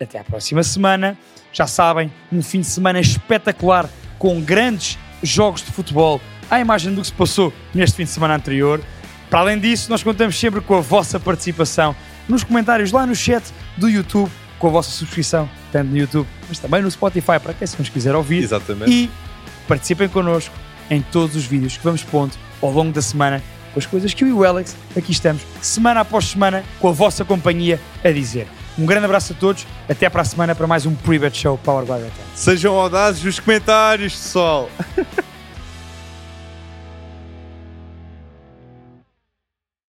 até à próxima semana. Já sabem, um fim de semana espetacular com grandes jogos de futebol à imagem do que se passou neste fim de semana anterior. Para além disso, nós contamos sempre com a vossa participação nos comentários lá no chat do YouTube, com a vossa subscrição, tanto no YouTube, mas também no Spotify, para quem se nos quiser ouvir. Exatamente. E participem connosco em todos os vídeos que vamos pondo ao longo da semana com as coisas que eu e o Alex aqui estamos, semana após semana, com a vossa companhia a dizer. Um grande abraço a todos, até para a semana para mais um Pre-Bet Show Power by. Sejam audazes nos comentários, pessoal. [laughs]